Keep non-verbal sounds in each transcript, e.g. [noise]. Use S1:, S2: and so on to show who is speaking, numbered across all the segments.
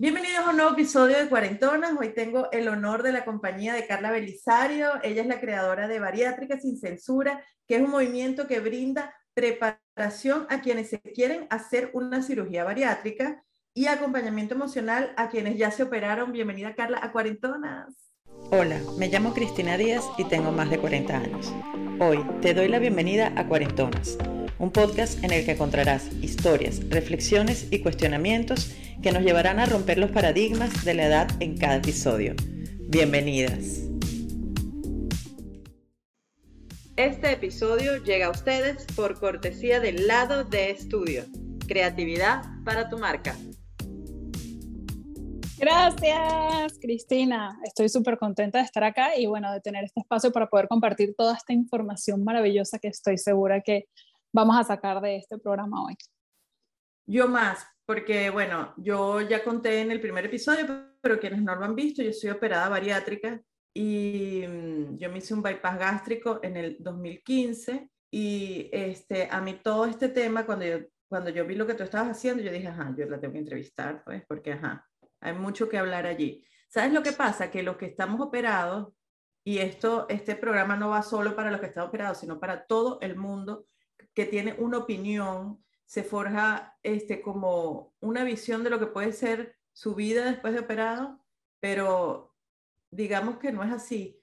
S1: Bienvenidos a un nuevo episodio de Cuarentonas. Hoy tengo el honor de la compañía de Carla Belisario. Ella es la creadora de Bariátrica Sin Censura, que es un movimiento que brinda preparación a quienes se quieren hacer una cirugía bariátrica y acompañamiento emocional a quienes ya se operaron. Bienvenida Carla a Cuarentonas.
S2: Hola, me llamo Cristina Díaz y tengo más de 40 años. Hoy te doy la bienvenida a Cuarentonas, un podcast en el que encontrarás historias, reflexiones y cuestionamientos que nos llevarán a romper los paradigmas de la edad en cada episodio. Bienvenidas. Este episodio llega a ustedes por cortesía del lado de estudio. Creatividad para tu marca.
S3: Gracias, Cristina. Estoy súper contenta de estar acá y bueno, de tener este espacio para poder compartir toda esta información maravillosa que estoy segura que vamos a sacar de este programa hoy.
S1: Yo más, porque bueno, yo ya conté en el primer episodio, pero quienes no lo han visto, yo soy operada bariátrica y mm, yo me hice un bypass gástrico en el 2015 y este, a mí todo este tema, cuando yo, cuando yo vi lo que tú estabas haciendo, yo dije, ajá, yo la tengo que entrevistar, pues, porque ajá, hay mucho que hablar allí. ¿Sabes lo que pasa? Que los que estamos operados, y esto, este programa no va solo para los que están operados, sino para todo el mundo que tiene una opinión se forja este, como una visión de lo que puede ser su vida después de operado, pero digamos que no es así.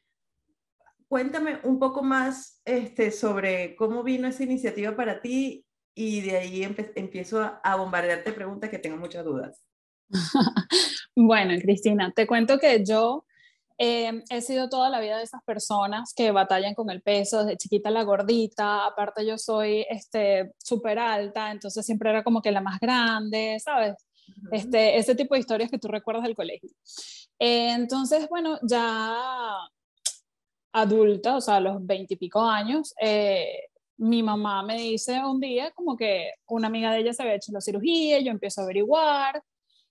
S1: Cuéntame un poco más este, sobre cómo vino esa iniciativa para ti y de ahí empiezo a, bombardearte preguntas que tengo muchas dudas. [laughs]
S3: bueno, Cristina, te cuento que yo eh, he sido toda la vida de esas personas que batallan con el peso, desde chiquita la gordita, aparte yo soy este súper alta, entonces siempre era como que la más grande, ¿sabes? Este, ese tipo de historias que tú recuerdas del colegio. Eh, entonces, bueno, ya adulta, o sea, a los veintipico años, eh, mi mamá me dice un día como que una amiga de ella se había hecho la cirugía, yo empiezo a averiguar,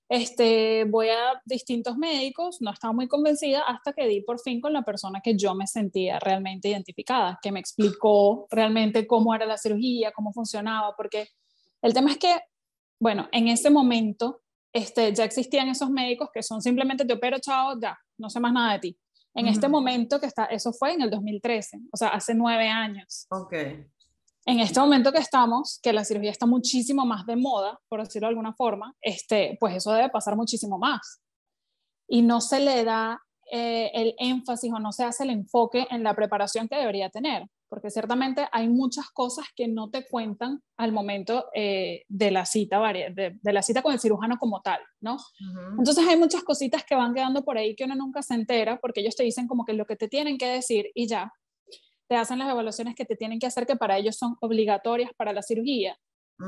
S3: este, voy a distintos médicos, no estaba muy convencida hasta que di por fin con la persona que yo me sentía realmente identificada, que me explicó realmente cómo era la cirugía, cómo funcionaba, porque el tema es que, bueno, en ese momento este, ya existían esos médicos que son simplemente te opero, chao, ya, no sé más nada de ti. En este momento que está, eso fue en el 2013, o sea, hace nueve años.
S1: Ok
S3: en este momento que estamos, que la cirugía está muchísimo más de moda, por decirlo de alguna forma, este, pues eso debe pasar muchísimo más. Y no se le da eh, el énfasis o no se hace el enfoque en la preparación que debería tener, porque ciertamente hay muchas cosas que no te cuentan al momento eh, de, la cita, de, de, la cita con el cirujano como tal, ¿no? Entonces hay muchas cositas que van quedando por ahí que uno nunca se entera, porque ellos te dicen como que lo que te tienen que decir y ya, te hacen las evaluaciones que te tienen que hacer, que para ellos son obligatorias para la cirugía,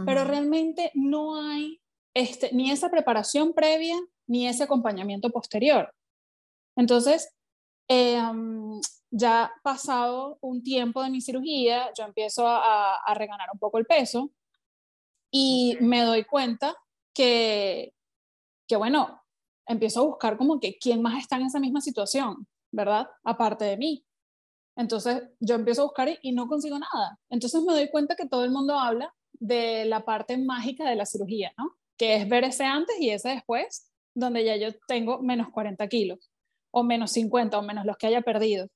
S3: pero realmente no hay este, ni esa preparación previa ni ese acompañamiento posterior. Entonces, em, ya pasado un tiempo de mi cirugía, yo empiezo a, a reganar un poco el peso y me doy cuenta que, que, bueno, empiezo a buscar como que quién más está en esa misma situación, ¿verdad? Aparte de mí. Entonces yo empiezo a buscar y, no consigo nada. Entonces me doy cuenta que todo el mundo habla de la parte mágica de la cirugía, ¿no? Que es ver ese antes y ese después, donde ya yo tengo menos 40 kilos, o menos 50, o menos los que haya perdido.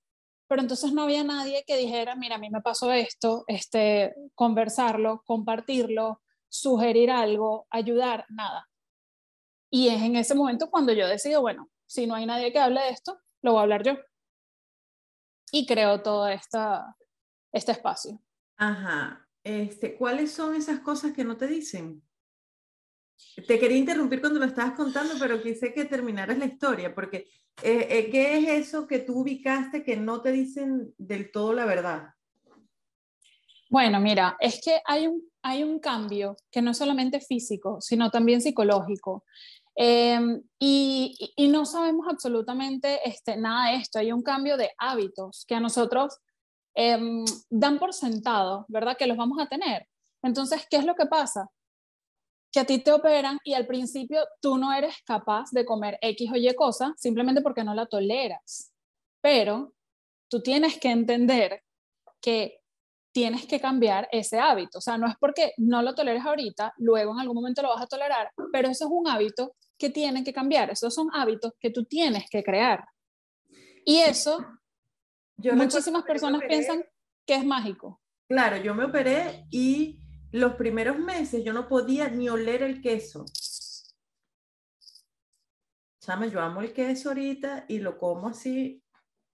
S3: Pero entonces no había nadie que dijera, mira, a mí me pasó esto, este, conversarlo, compartirlo, sugerir algo, ayudar, nada. Y es en ese momento cuando yo decido, bueno, si no hay nadie que hable de esto, lo voy a hablar yo y creo todo esta, este espacio.
S1: Ajá. Este, ¿Cuáles son esas cosas que no te dicen? Te quería interrumpir cuando lo estabas contando, pero quise que terminaras la historia, porque eh, eh, ¿qué es eso que tú ubicaste que no te dicen del todo la verdad?
S3: Bueno, mira, es que hay un, hay un cambio que no es solamente físico, sino también psicológico. Em, y, no sabemos absolutamente este, nada de esto. Hay un cambio de hábitos que a nosotros em, dan por sentado, ¿verdad? Que los vamos a tener. Entonces, ¿qué es lo que pasa? Que a ti te operan y al principio tú no eres capaz de comer X o Y cosa simplemente porque no la toleras. Pero tú tienes que entender que tienes que cambiar ese hábito. O sea, no es porque no lo toleres ahorita, luego en algún momento lo vas a tolerar, pero eso es un hábito que tienen que cambiar, esos son hábitos que tú tienes que crear. Y eso, yo muchísimas personas piensan que es mágico.
S1: Claro, yo me operé y los primeros meses yo no podía ni oler el queso. Chame, yo amo el queso ahorita y lo como así,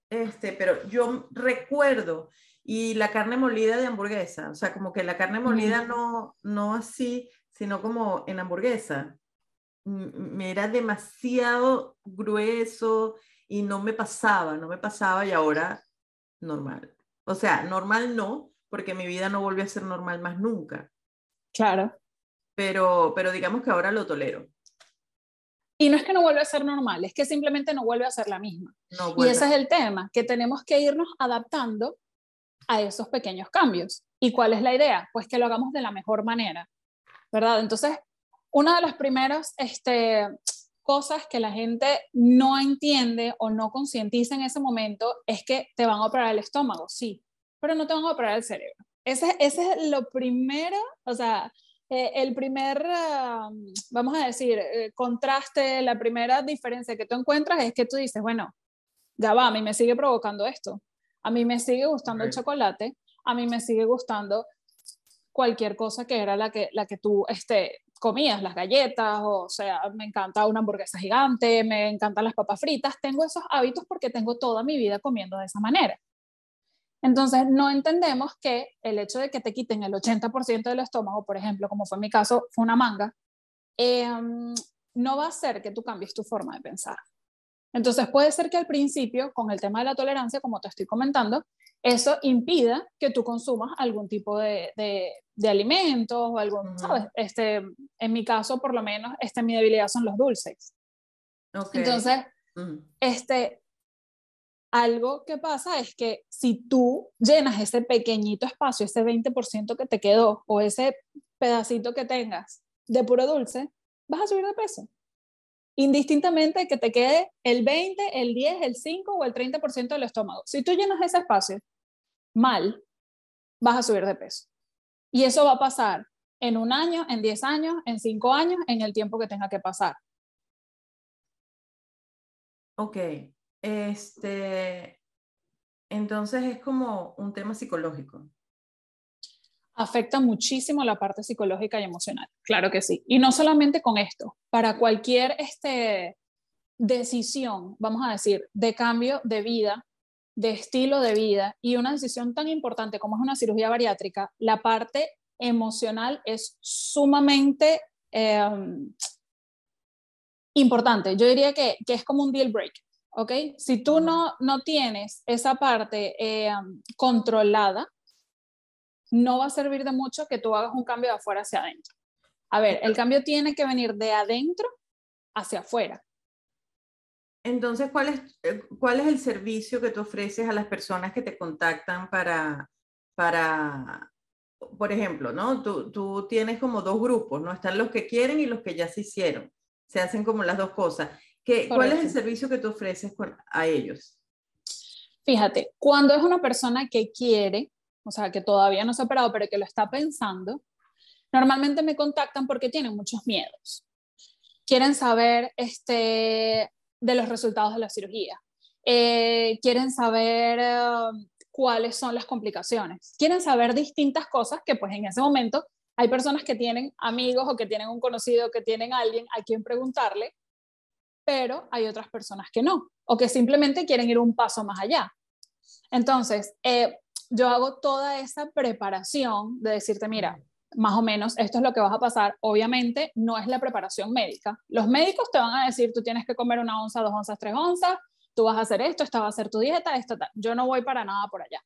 S1: este, pero yo recuerdo y la carne molida de hamburguesa, o sea, como que la carne molida no, no así, sino como en hamburguesa. Me era demasiado grueso y no me pasaba, no me pasaba y ahora normal. O sea, normal no, porque mi vida no volvió a ser normal más nunca.
S3: Claro.
S1: Pero, pero digamos que ahora lo tolero.
S3: Y no es que no vuelva a ser normal, es que simplemente no vuelve a ser la misma. y ese es el tema, que tenemos que irnos adaptando a esos pequeños cambios. ¿Y cuál es la idea? Pues que lo hagamos de la mejor manera, ¿verdad? Entonces, una de las primeras este, cosas que la gente no entiende o no concientiza en ese momento es que te van a operar el estómago, sí, pero no te van a operar el cerebro. Ese, ese es lo primero, o sea, eh, el primer, vamos a decir, eh, contraste, la primera diferencia que tú encuentras es que tú dices, bueno, ya va, a mí me sigue provocando esto, a mí me sigue gustando el chocolate, a mí me sigue gustando cualquier cosa que era la que, la que tú este, comías, las galletas, o sea, me encanta una hamburguesa gigante, me encantan las papas fritas, tengo esos hábitos porque tengo toda mi vida comiendo de esa manera. Entonces, no entendemos que el hecho de que te quiten el 80% del estómago, por ejemplo, como fue mi caso, fue una manga, em, no va a hacer que tú cambies tu forma de pensar. Entonces, puede ser que al principio, con el tema de la tolerancia, como te estoy comentando, eso impida que tú consumas algún tipo de, de, alimentos o algún, ¿sabes? Este, en mi caso, por lo menos, este, mi debilidad son los dulces. Entonces, este, algo que pasa es que si tú llenas ese pequeñito espacio, ese 20% que te quedó o ese pedacito que tengas de puro dulce, vas a subir de peso. Indistintamente que te quede el 20, el 10, el 5 o el 30% del estómago. Si tú llenas ese espacio mal, vas a subir de peso. Y eso va a pasar en un año, en 10 años, en 5 años, en el tiempo que tenga que pasar.
S1: Ok, este, entonces es como un tema psicológico.
S3: Afecta muchísimo la parte psicológica y emocional, claro que sí. Y no solamente con esto, para cualquier este, decisión, vamos a decir, de cambio de vida, de estilo de vida y una decisión tan importante como es una cirugía bariátrica, la parte emocional es sumamente em, importante. Yo diría que, que, es como un deal break. ¿ok? Si tú no, no tienes esa parte eh, controlada, no va a servir de mucho que tú hagas un cambio de afuera hacia adentro. A ver, el cambio tiene que venir de adentro hacia afuera.
S1: Entonces, ¿cuál es, eh, ¿cuál es el servicio que tú ofreces a las personas que te contactan para, para por ejemplo, ¿no? Tú, tú tienes como dos grupos, ¿no? Están los que quieren y los que ya se hicieron. Se hacen como las dos cosas. ¿Cuál es el servicio que tú ofreces a ellos?
S3: Fíjate, cuando es una persona que quiere, o sea, que todavía no se ha operado, pero que lo está pensando, normalmente me contactan porque tienen muchos miedos. Quieren saber este, de los resultados de la cirugía. Eh, quieren saber um, cuáles son las complicaciones. Quieren saber distintas cosas que pues en ese momento hay personas que tienen amigos o que tienen un conocido, que tienen alguien a quien preguntarle pero hay otras personas que no, o que simplemente quieren ir un paso más allá. Entonces, eh, yo hago toda esa preparación de decirte, mira, más o menos esto es lo que vas a pasar. Obviamente no es la preparación médica. Los médicos te van a decir, tú tienes que comer una onza, dos onzas, tres onzas, tú vas a hacer esto, esta va a ser tu dieta, esto tal. Yo no voy para nada por allá.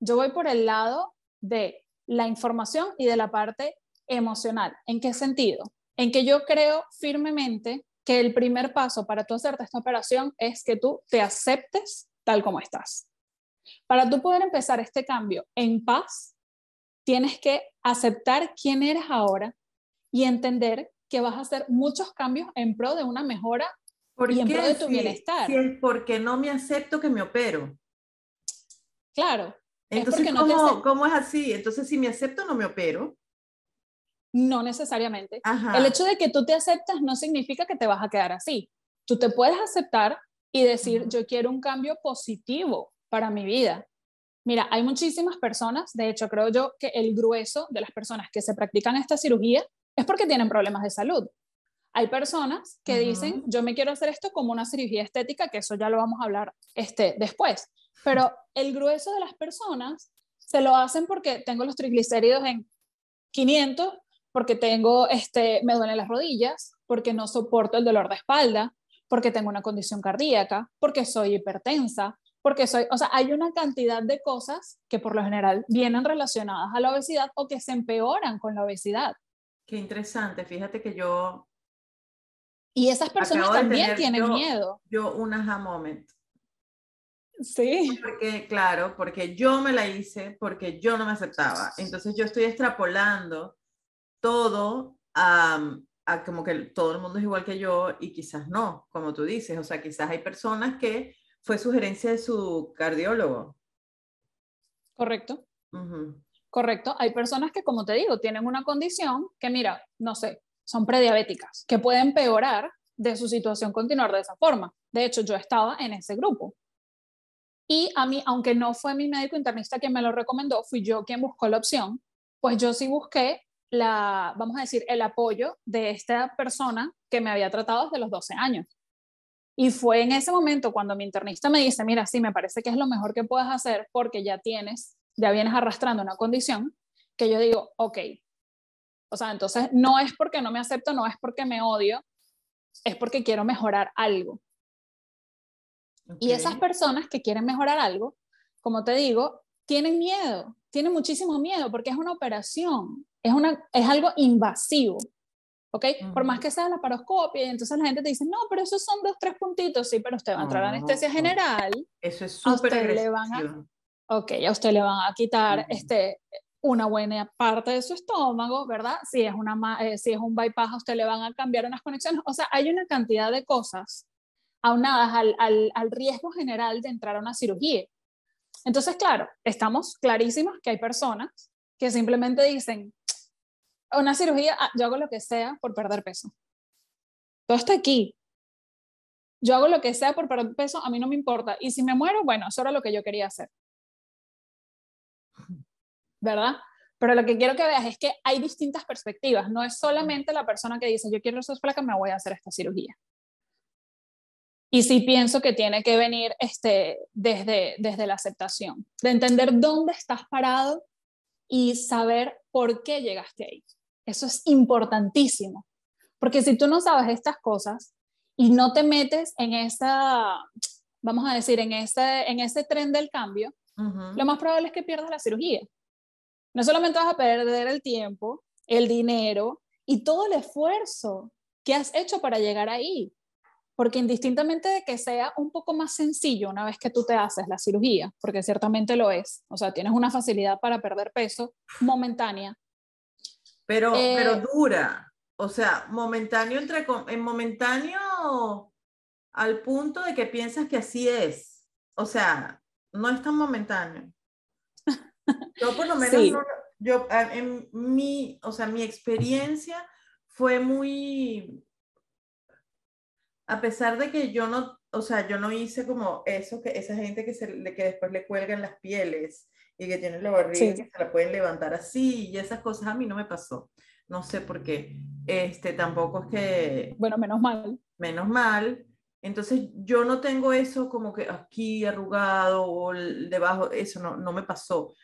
S3: Yo voy por el lado de la información y de la parte emocional. ¿En qué sentido? En que yo creo firmemente que el primer paso para tú hacerte esta operación es que tú te aceptes tal como estás. Para tú poder empezar este cambio en paz, tienes que aceptar quién eres ahora y entender que vas a hacer muchos cambios en pro de una mejora y en pro de tu bienestar.
S1: Si es porque no me acepto que me opero.
S3: Claro.
S1: Entonces, ¿cómo, ¿cómo es así? Entonces, si me acepto, no me opero.
S3: No necesariamente. El hecho de que tú te aceptas no significa que te vas a quedar así. Tú te puedes aceptar y decir, yo quiero un cambio positivo para mi vida. Mira, hay muchísimas personas, de hecho creo yo que el grueso de las personas que se practican esta cirugía es porque tienen problemas de salud. Hay personas que dicen, yo me quiero hacer esto como una cirugía estética, que eso ya lo vamos a hablar este, después, pero el grueso de las personas se lo hacen porque tengo los triglicéridos en 500, porque tengo, este, me duelen las rodillas, porque no soporto el dolor de espalda, porque tengo una condición cardíaca, porque soy hipertensa, porque soy, o sea, hay una cantidad de cosas que por lo general vienen relacionadas a la obesidad o que se empeoran con la obesidad.
S1: Qué interesante, fíjate que yo...
S3: Y esas personas también tienen miedo.
S1: Yo un aha moment.
S3: Sí.
S1: Porque, claro, porque yo me la hice, porque yo no me aceptaba. Entonces yo estoy extrapolando todo a, a como que todo el mundo es igual que yo y quizás no, como tú dices. O sea, quizás hay personas que fue sugerencia de su cardiólogo.
S3: Correcto. Correcto. Hay personas que, como te digo, tienen una condición que, mira, no sé, son prediabéticas, que pueden empeorar de su situación continuar de esa forma. De hecho, yo estaba en ese grupo. Y a mí, aunque no fue mi médico internista quien me lo recomendó, fui yo quien buscó la opción, pues yo sí busqué la, vamos a decir, el apoyo de esta persona que me había tratado desde los 12 años. Y fue en ese momento cuando mi internista me dice, mira, sí, me parece que es lo mejor que puedes hacer porque ya tienes, ya vienes arrastrando una condición, que yo digo, ok. O sea, entonces no es porque no me acepto, no es porque me odio, es porque quiero mejorar algo. Y esas personas que quieren mejorar algo, como te digo, tienen miedo, tienen muchísimo miedo porque es una operación, es, una, es algo invasivo. ¿Ok? Por más que sea la paroscopia, y entonces la gente te dice, no, pero esos son dos, tres puntitos, sí, pero usted va a entrar a anestesia general.
S1: Eso es súper
S3: agresivo. Ok, a usted le van a quitar este, una buena parte de su estómago, ¿verdad? Si es, una, eh, si es un bypass, a usted le van a cambiar unas conexiones. O sea, hay una cantidad de cosas aunadas al, al, al riesgo general de entrar a una cirugía. Entonces, claro, estamos clarísimos que hay personas que simplemente dicen, una cirugía, ah, yo hago lo que sea por perder peso. Todo está aquí. Yo hago lo que sea por perder peso, a mí no me importa. Y si me muero, bueno, eso era lo que yo quería hacer. ¿Verdad? Pero lo que quiero que veas es que hay distintas perspectivas. No es solamente la persona que dice, yo quiero ser flaca, me voy a hacer esta cirugía. Y sí pienso que tiene que venir este, desde, desde la aceptación, de entender dónde estás parado y saber por qué llegaste ahí. Eso es importantísimo, porque si tú no sabes estas cosas y no te metes en esa, vamos a decir, en ese, en ese tren del cambio, lo más probable es que pierdas la cirugía. No solamente vas a perder el tiempo, el dinero y todo el esfuerzo que has hecho para llegar ahí. Porque indistintamente de que sea un poco más sencillo una vez que tú te haces la cirugía, porque ciertamente lo es, o sea, tienes una facilidad para perder peso momentánea,
S1: pero, pero eh, dura. O sea, momentáneo entre en momentáneo al punto de que piensas que así es. O sea, no es tan momentáneo. Yo por lo menos yo en mi, o sea, mi experiencia fue muy a pesar de que yo no, o sea, yo no hice como eso que esa gente que se que después le cuelgan las pieles y que tienen la barriga y que se la pueden levantar así y esas cosas a mí no me pasó. No sé por qué. Este, tampoco es que...
S3: Bueno, menos mal.
S1: Menos mal. Entonces yo no tengo eso como que aquí arrugado o debajo, eso no, no me pasó.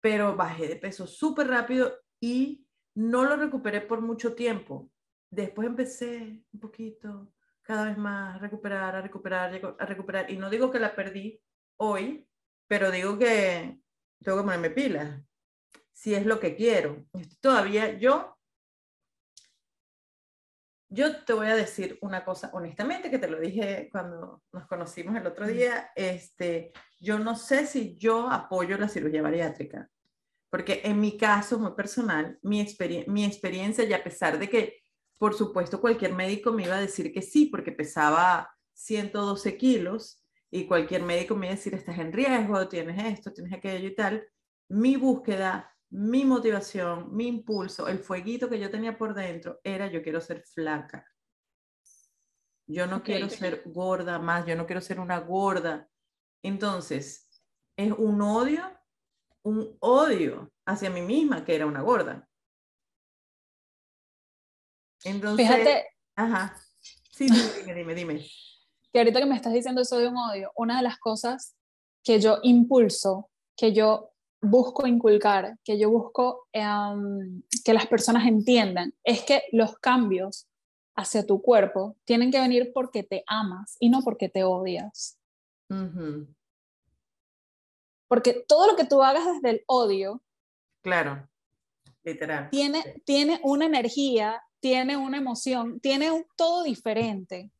S1: Pero bajé de peso súper rápido y no lo recuperé por mucho tiempo. Después empecé un poquito, cada vez más, a recuperar, a recuperar, a recuperar. Y no digo que la perdí hoy, pero digo que tengo que ponerme pilas, si es lo que quiero. Todavía yo, yo te voy a decir una cosa honestamente, que te lo dije cuando nos conocimos el otro día, este, yo no sé si yo apoyo la cirugía bariátrica, porque en mi caso muy personal, mi, mi experiencia, y a pesar de que, por supuesto, cualquier médico me iba a decir que sí, porque pesaba 112 kilos, y cualquier médico me iba a decir, estás en riesgo, tienes esto, tienes aquello y tal, mi búsqueda mi motivación, mi impulso, el fueguito que yo tenía por dentro era yo quiero ser flaca. Yo no quiero ser gorda más, yo no quiero ser una gorda. Entonces, es un odio, un odio hacia mí misma que era una gorda. Entonces,
S3: Fíjate.
S1: Ajá. Sí, dime, dime, dime.
S3: Que ahorita que me estás diciendo eso de un odio, una de las cosas que yo impulso, que yo busco inculcar, que yo busco em, que las personas entiendan, es que los cambios hacia tu cuerpo tienen que venir porque te amas y no porque te odias. Porque todo lo que tú hagas desde el odio,
S1: claro, literal,
S3: tiene, tiene una energía, tiene una emoción, tiene un, todo diferente.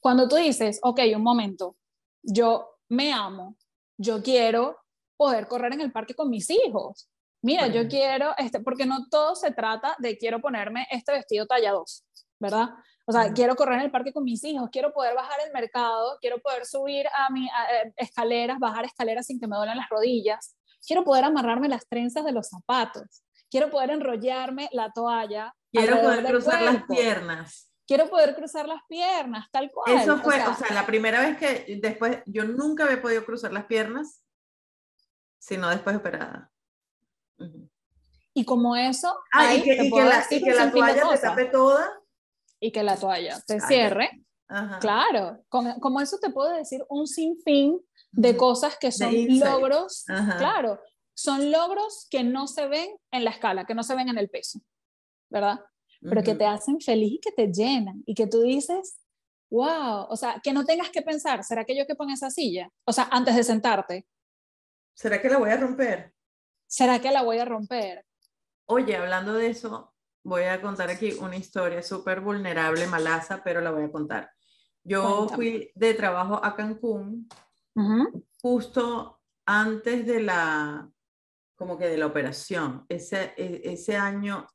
S3: Cuando tú dices, ok, un momento, yo me amo, yo quiero poder correr en el parque con mis hijos. Mira, yo quiero, este, porque no todo se trata de quiero ponerme este vestido talla 2, ¿verdad? O sea, quiero correr en el parque con mis hijos, quiero poder bajar el mercado, quiero poder subir a mi eh, escaleras, bajar escaleras sin que me duelen las rodillas, quiero poder amarrarme las trenzas de los zapatos, quiero poder enrollarme la toalla.
S1: Quiero poder cruzar las piernas.
S3: Quiero poder cruzar las piernas, tal cual.
S1: Eso fue, o sea, la primera vez que después, yo nunca había podido cruzar las piernas sino después operada.
S3: Y como eso,
S1: ah, y que, la, toalla te tape toda.
S3: Y que la toalla te cierre. Claro, como, eso te puedo decir un sinfín de cosas que son logros, claro, son logros que no se ven en la escala, que no se ven en el peso, ¿verdad? Pero que te hacen feliz y que te llenan y que tú dices, wow, o sea, que no tengas que pensar, ¿será que yo que pongo esa silla? O sea, antes de sentarte,
S1: ¿Será que la voy a romper?
S3: ¿Será que la voy a romper?
S1: Oye, hablando de eso, voy a contar aquí una historia súper vulnerable, malaza, pero la voy a contar. Yo fui de trabajo a Cancún justo antes de la, como que de la operación. Ese, e, ese año,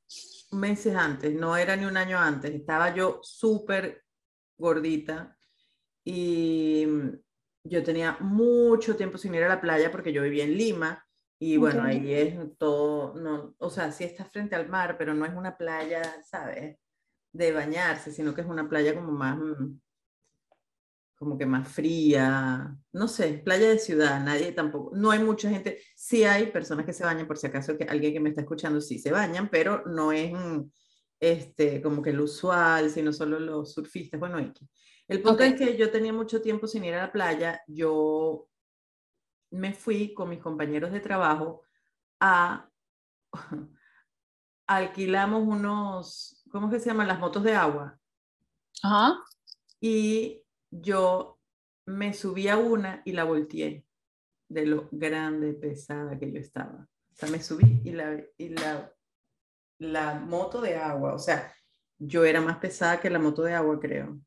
S1: meses antes, no era ni un año antes, estaba yo súper gordita y yo tenía mucho tiempo sin ir a la playa porque yo vivía en Lima y bueno, ahí es todo, no, o sea, sí está frente al mar, pero no es una playa, ¿sabes? De bañarse, sino que es una playa como más, mm, como que más fría, no sé, playa de ciudad, nadie tampoco, no hay mucha gente, sí hay personas que se bañan, por si acaso que alguien que me está escuchando sí se bañan, pero no es mm, este, como que lo usual, sino solo los surfistas, bueno, aquí. El punto es que yo tenía mucho tiempo sin ir a la playa. Yo me fui con mis compañeros de trabajo a... [laughs] alquilamos unos, ¿cómo que se llaman? Las motos de agua.
S3: Ajá.
S1: Y yo me subí a una y la volteé de lo grande, pesada que yo estaba. O sea, me subí y la, y la, la moto de agua, o sea, yo era más pesada que la moto de agua, creo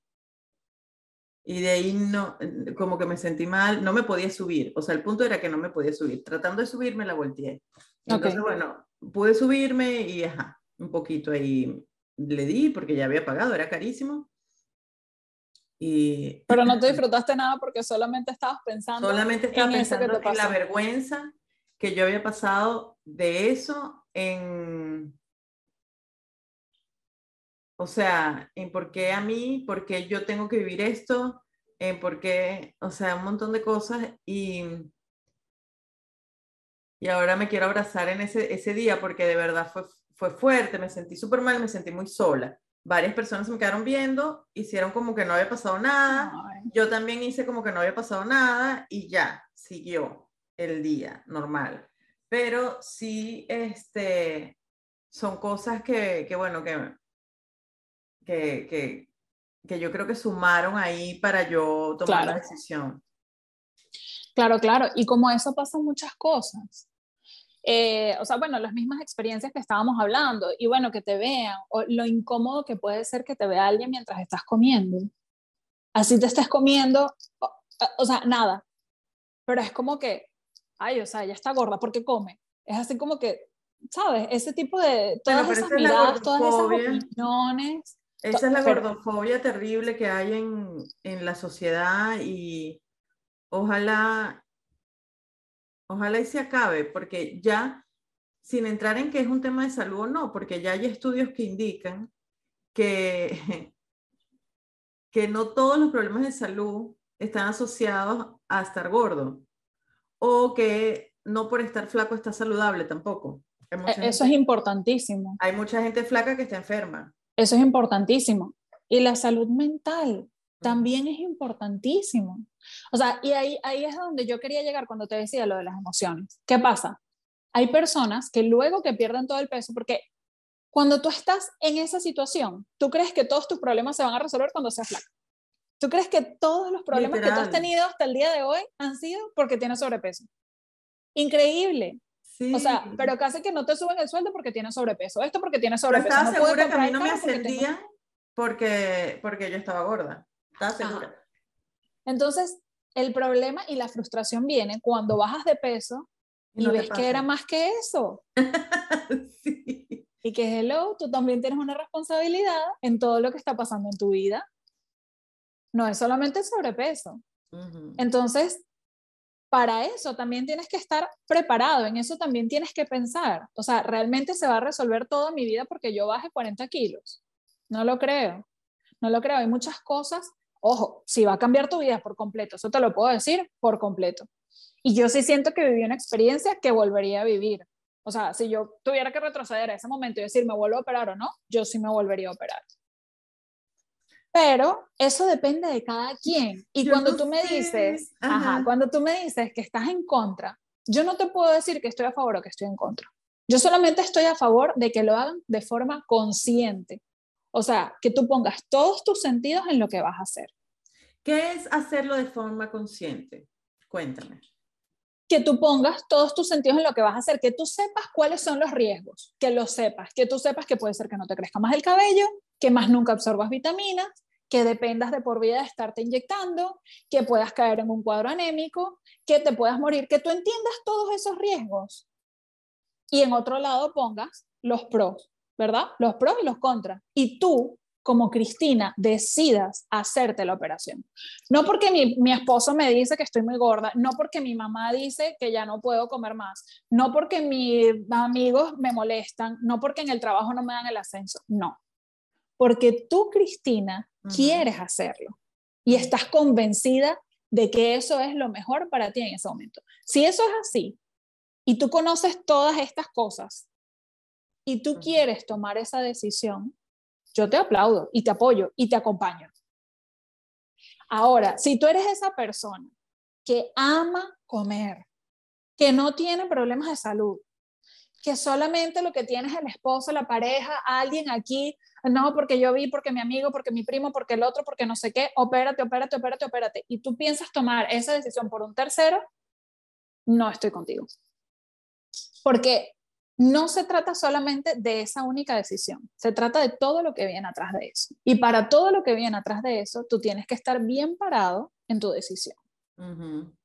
S1: y de ahí no, como que me sentí mal, no me podía subir, o sea, el punto era que no me podía subir, tratando de subirme la volteé. Entonces, bueno, pude subirme y ajá, un poquito ahí le di porque ya había pagado, era carísimo.
S3: Pero no te disfrutaste nada porque solamente estabas pensando.
S1: Solamente estaba pensando en la vergüenza que yo había pasado de eso en o sea, en por qué a mí, por qué yo tengo que vivir esto, en por qué, o sea, un montón de cosas y, y ahora me quiero abrazar en ese, ese día porque de verdad fue, fue fuerte, me sentí súper mal, me sentí muy sola. Varias personas me quedaron viendo, hicieron como que no había pasado nada, yo también hice como que no había pasado nada y ya, siguió el día normal. Pero sí, este, son cosas que, que bueno, que que, que, que yo creo que sumaron ahí para yo tomar la decisión.
S3: Claro, claro. Y como eso pasa muchas cosas. Eh, o sea, bueno, las mismas experiencias que estábamos hablando y bueno, que te vean, o lo incómodo que puede ser que te vea alguien mientras estás comiendo. Así te estés comiendo, o, sea, nada. Pero es como que, ay, o sea, ya está gorda porque come. Es así como que, ¿sabes? Ese tipo de, todas esas miradas, todas esas opiniones.
S1: Esa es la gordofobia terrible que hay en, en, la sociedad y ojalá, ojalá y se acabe, porque ya sin entrar en que es un tema de salud o no, porque ya hay estudios que indican que, [laughs] que no todos los problemas de salud están asociados a estar gordo o que no por estar flaco está saludable tampoco.
S3: E, eso es importantísimo.
S1: Hay mucha gente flaca que está enferma.
S3: Eso es importantísimo. Y la salud mental también es importantísimo. O sea, y ahí, ahí es donde yo quería llegar cuando te decía lo de las emociones. ¿Qué pasa? Hay personas que luego que pierden todo el peso, porque cuando tú estás en esa situación, tú crees que todos tus problemas se van a resolver cuando seas flaco. ¿Tú crees que todos los problemas que tú has tenido hasta el día de hoy han sido porque tienes sobrepeso? Increíble. O sea, pero casi que no te suben el sueldo porque tienes sobrepeso. Esto porque tienes sobrepeso.
S1: estaba segura que a mí no me ascendían porque, porque, yo estaba gorda. Estaba segura.
S3: Entonces, el problema y la frustración viene cuando bajas de peso y, ves que era más que eso. [laughs] sí. Y que, hello, tú también tienes una responsabilidad en todo lo que está pasando en tu vida no es solamente sobrepeso. Entonces, para eso también tienes que estar preparado, en eso también tienes que pensar. O sea, ¿realmente se va a resolver toda mi vida porque yo baje 40 kilos? No lo creo, no lo creo. Hay muchas cosas, ojo, si va a cambiar tu vida por completo, eso te lo puedo decir por completo. Y yo sí siento que viví una experiencia que volvería a vivir. O sea, si yo tuviera que retroceder a ese momento y decir, ¿me vuelvo a operar o no? Yo sí me volvería a operar. Pero eso depende de cada quien. Y cuando tú me dices, cuando tú me dices que estás en contra, yo no te puedo decir que estoy a favor o que estoy en contra. Yo solamente estoy a favor de que lo hagan de forma consciente. O sea, que tú pongas todos tus sentidos en lo que vas a hacer.
S1: ¿Qué es hacerlo de forma consciente? Cuéntame.
S3: Que tú pongas todos tus sentidos en lo que vas a hacer, que tú sepas cuáles son los riesgos, que lo sepas, que tú sepas que puede ser que no te crezca más el cabello, que más nunca absorbas vitaminas, que dependas de por vida de estarte inyectando, que puedas caer en un cuadro anémico, que te puedas morir, que tú entiendas todos esos riesgos. Y en otro lado pongas los pros, ¿verdad? Los pros y los contras. Y tú, como Cristina, decidas hacerte la operación. No porque mi, mi, esposo me dice que estoy muy gorda, no porque mi mamá dice que ya no puedo comer más, no porque mis amigos me molestan, no porque en el trabajo no me dan el ascenso, no porque tú, Cristina, quieres hacerlo y estás convencida de que eso es lo mejor para ti en ese momento. Si eso es así y tú conoces todas estas cosas y tú quieres tomar esa decisión, yo te aplaudo y te apoyo y te acompaño. Ahora, si tú eres esa persona que ama comer, que no tiene problemas de salud, que solamente lo que tienes es el esposo, la pareja, alguien aquí, no, porque yo vi, porque mi amigo, porque mi primo, porque el otro, porque no sé qué, opérate, opérate, opérate, opérate, y tú piensas tomar esa decisión por un tercero, no estoy contigo. Porque no se trata solamente de esa única decisión, se trata de todo lo que viene atrás de eso. Y para todo lo que viene atrás de eso, tú tienes que estar bien parado en tu decisión.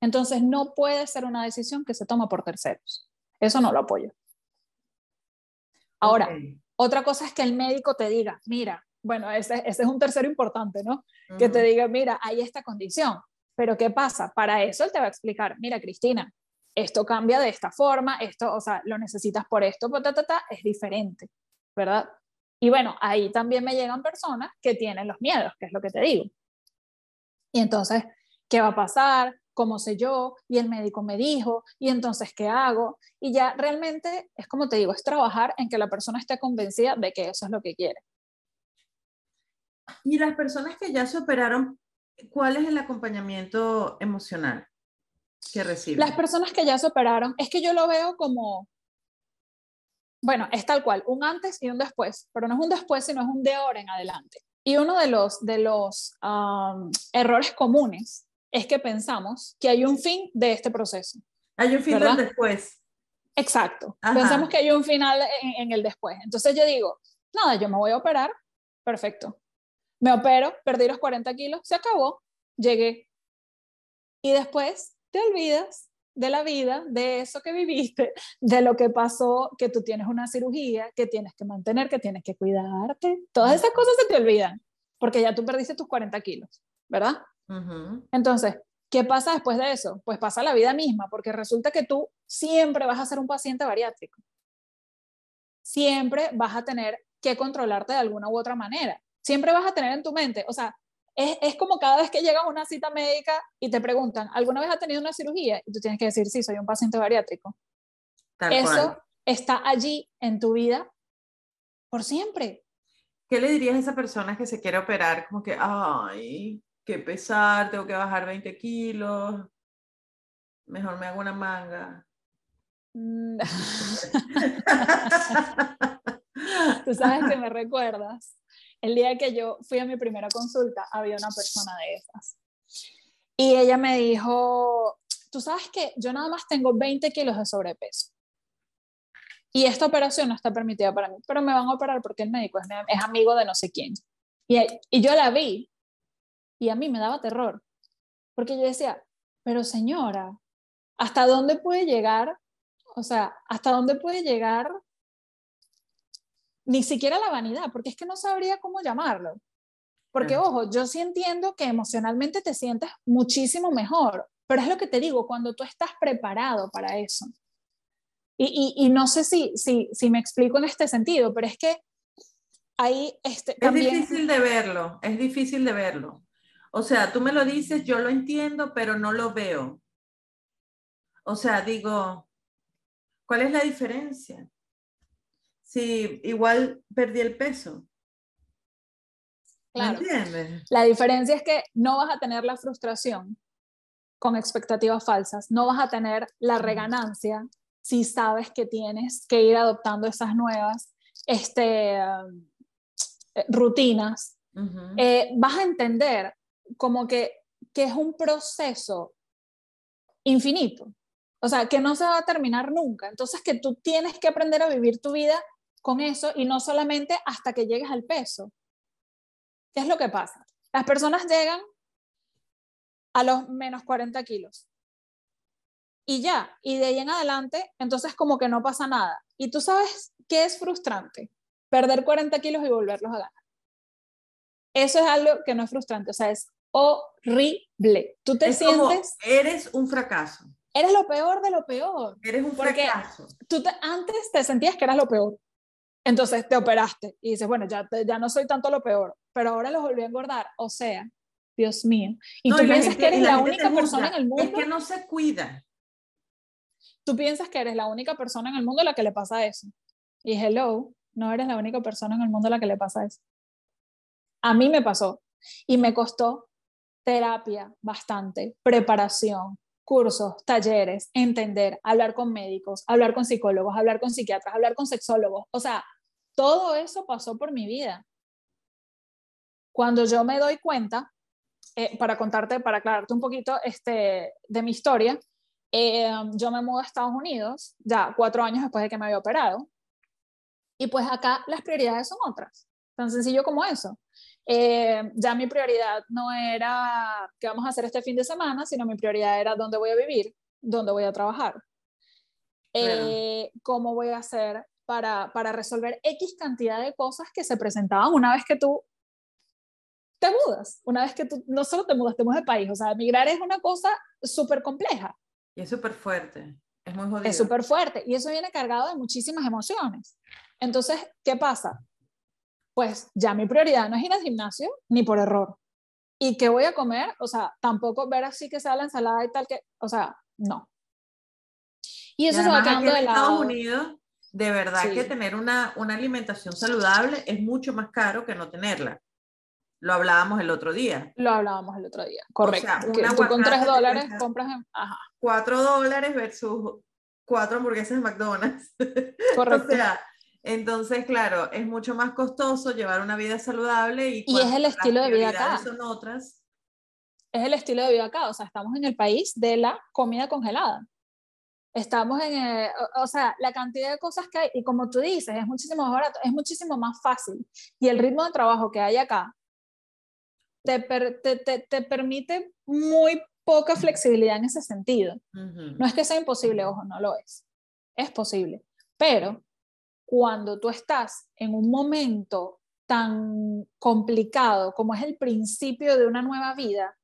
S3: Entonces, no puede ser una decisión que se toma por terceros. Eso no lo apoyo. Ahora, otra cosa es que el médico te diga, mira, bueno, ese, es un tercero importante, ¿no? Que te diga, mira, hay esta condición. Pero ¿qué pasa? Para eso él te va a explicar, mira, Cristina, esto cambia de esta forma, esto, o sea, lo necesitas por esto, ta, ta, ta, es diferente, ¿verdad? Y bueno, ahí también me llegan personas que tienen los miedos, que es lo que te digo. Y entonces, ¿qué va a pasar? cómo sé yo, y el médico me dijo, y entonces, ¿qué hago? Y ya realmente es como te digo, es trabajar en que la persona esté convencida de que eso es lo que quiere.
S1: Y las personas que ya se operaron, ¿cuál es el acompañamiento emocional que reciben?
S3: Las personas que ya se operaron, es que yo lo veo como, bueno, es tal cual, un antes y un después, pero no es un después, sino es un de ahora en adelante. Y uno de los, de los errores comunes es que pensamos que hay un fin de este proceso.
S1: Hay un final después.
S3: Exacto. Pensamos que hay un final en, el después. Entonces yo digo, nada, yo me voy a operar, perfecto. Me opero, perdí los 40 kilos, se acabó, llegué. Y después te olvidas de la vida, de eso que viviste, de lo que pasó, que tú tienes una cirugía, que tienes que mantener, que tienes que cuidarte. Todas esas cosas se te olvidan, porque ya tú perdiste tus 40 kilos, ¿verdad? Entonces, ¿qué pasa después de eso? Pues pasa la vida misma, porque resulta que tú siempre vas a ser un paciente bariátrico. siempre vas a tener que controlarte de alguna u otra manera. Siempre vas a tener en tu mente, o sea, es, es, como cada vez que llegas a una cita médica y te preguntan, ¿alguna vez has tenido una cirugía? Y tú tienes que decir, sí, soy un paciente bariátrico. Eso está allí en tu vida por siempre.
S1: ¿Qué le dirías a esa persona que se quiere operar? Como que, ay, qué pesar, tengo que bajar 20 kilos, mejor me hago una manga. Mm. [laughs]
S3: Tú sabes que me recuerdas. El día que yo fui a mi primera consulta, había una persona de esas. Y ella me dijo, tú sabes que yo nada más tengo 20 kilos de sobrepeso. Y esta operación no está permitida para mí, pero me van a operar porque el médico es, es amigo de no sé quién. Y, y yo la vi y a mí me daba terror, porque yo decía, pero señora, ¿hasta dónde puede llegar? O sea, ¿hasta dónde puede llegar ni siquiera la vanidad? Porque es que no sabría cómo llamarlo. Porque, ojo, yo sí entiendo que emocionalmente te sientes muchísimo mejor, pero es lo que te digo, cuando tú estás preparado para eso. Y, y, no sé si, si, si, me explico en este sentido, pero es que ahí... Este,
S1: es difícil de verlo, es difícil de verlo. O sea, tú me lo dices, yo lo entiendo, pero no lo veo. O sea, digo, ¿cuál es la diferencia? Si igual perdí el peso.
S3: Claro. La diferencia es que no vas a tener la frustración con expectativas falsas, no vas a tener la reganancia si sabes que tienes que ir adoptando esas nuevas este, eh, rutinas. Eh, vas a entender como que, que es un proceso infinito, o sea, que no se va a terminar nunca. Entonces, que tú tienes que aprender a vivir tu vida con eso y no solamente hasta que llegues al peso. ¿Qué es lo que pasa? Las personas llegan a los menos 40 kilos y ya, y de ahí en adelante, entonces como que no pasa nada. Y tú sabes qué es frustrante, perder 40 kilos y volverlos a ganar. Eso es algo que no es frustrante, o sea, es horrible. Tú te sientes...
S1: eres un fracaso.
S3: Eres lo peor de lo peor.
S1: Eres un fracaso.
S3: Tú antes te sentías que eras lo peor. Entonces te operaste y dices, bueno, ya, ya no soy tanto lo peor, pero ahora los volví a engordar. O sea, Dios mío. Y tú piensas que eres la, única persona en el mundo.
S1: Es que no se cuida.
S3: Tú piensas que eres la única persona en el mundo a la que le pasa eso. Y hello, no eres la única persona en el mundo a la que le pasa eso. A mí me pasó y me costó terapia bastante, preparación, cursos, talleres, entender, hablar con médicos, hablar con psicólogos, hablar con psiquiatras, hablar con sexólogos. O sea, todo eso pasó por mi vida. Cuando yo me doy cuenta, eh, para contarte, para aclararte un poquito este, de mi historia, eh, yo me mudo a Estados Unidos, ya cuatro años después de que me había operado, y pues acá las prioridades son otras, tan sencillo como eso. Eh, ya mi prioridad no era qué vamos a hacer este fin de semana, sino mi prioridad era dónde voy a vivir, dónde voy a trabajar, eh, cómo voy a hacer para, para resolver X cantidad de cosas que se presentaban una vez que tú te mudas, una vez que tú no solo te mudas, te mudas de país, o sea, emigrar es una cosa súper compleja.
S1: Y es súper fuerte, es muy jodido.
S3: Es súper fuerte y eso viene cargado de muchísimas emociones. Entonces, ¿qué pasa? pues ya mi prioridad no es ir al gimnasio ni por error. ¿Y qué voy a comer? O sea, tampoco ver así que sea la ensalada y tal que, o sea, no.
S1: Y eso se va quedando de lado. Estados Unidos, de verdad que tener una, una alimentación saludable es mucho más caro que no tenerla. Lo hablábamos el otro día.
S3: Lo hablábamos el otro día, correcto. O sea, tú con 3 dólares compras... En... Ajá.
S1: 4 dólares versus 4 hamburguesas de McDonald's. [laughs] Correcto. o sea, entonces, claro, es mucho más costoso llevar una vida saludable y,
S3: y es el estilo de vida acá.
S1: Son otras.
S3: Es el estilo de vida acá, o sea, estamos en el país de la comida congelada. Estamos en, eh, o, sea, la cantidad de cosas que hay, y como tú dices, es muchísimo más barato, es muchísimo más fácil. Y el ritmo de trabajo que hay acá te, te, te, permite muy poca flexibilidad en ese sentido. No es que sea imposible, ojo, no lo es. Es posible. Pero cuando tú estás en un momento tan complicado como es el principio de una nueva vida,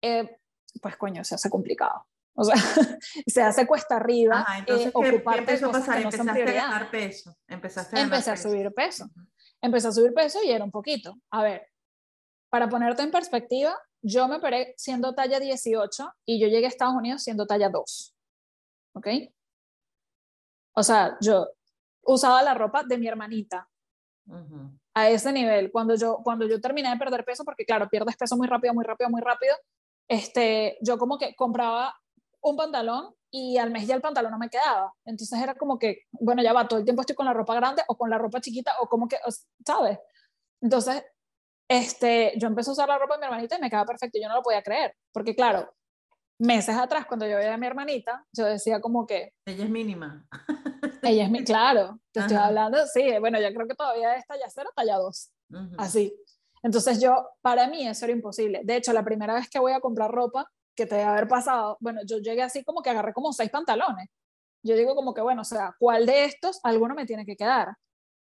S3: eh, pues coño, se hace complicado. O sea, [laughs] se hace cuesta arriba.
S1: Ajá, entonces,
S3: eh,
S1: ¿qué, qué
S3: ocuparte de
S1: empezó a
S3: cosas
S1: pasar?
S3: que no son
S1: Empezaste a
S3: prioridad.
S1: ganar peso. Empezaste a ganar
S3: Empecé a
S1: peso.
S3: subir peso. Empecé a subir peso y era un poquito. A ver, para ponerte en perspectiva, yo me operé siendo talla 18 y yo llegué a Estados Unidos siendo talla 2. ¿Ok? O sea, yo usaba la ropa de mi hermanita a ese nivel. Cuando yo, cuando yo terminé de perder peso, porque claro, pierdes peso muy rápido, muy rápido, muy rápido, este, yo como que compraba un pantalón y al mes ya el pantalón no me quedaba. Entonces era como que, bueno, ya va, todo el tiempo estoy con la ropa grande o con la ropa chiquita o como que, ¿sabes? Entonces, este, yo empecé a usar la ropa de mi hermanita y me quedaba perfecto. Yo no lo podía creer, porque claro, meses atrás, cuando yo veía a mi hermanita, yo decía como que,
S1: Ella es mínima.
S3: ella es mi, claro, te estoy
S1: Ajá.
S3: hablando, sí, bueno, yo creo que todavía es talla cero, talla 2
S1: Ujú.
S3: así. Entonces yo, para mí eso era imposible. De hecho, la primera vez que voy a comprar ropa, que te debe haber pasado, bueno, yo llegué así como que agarré como seis pantalones. Yo digo como que, bueno, o sea, ¿cuál de estos? Alguno me tiene que quedar.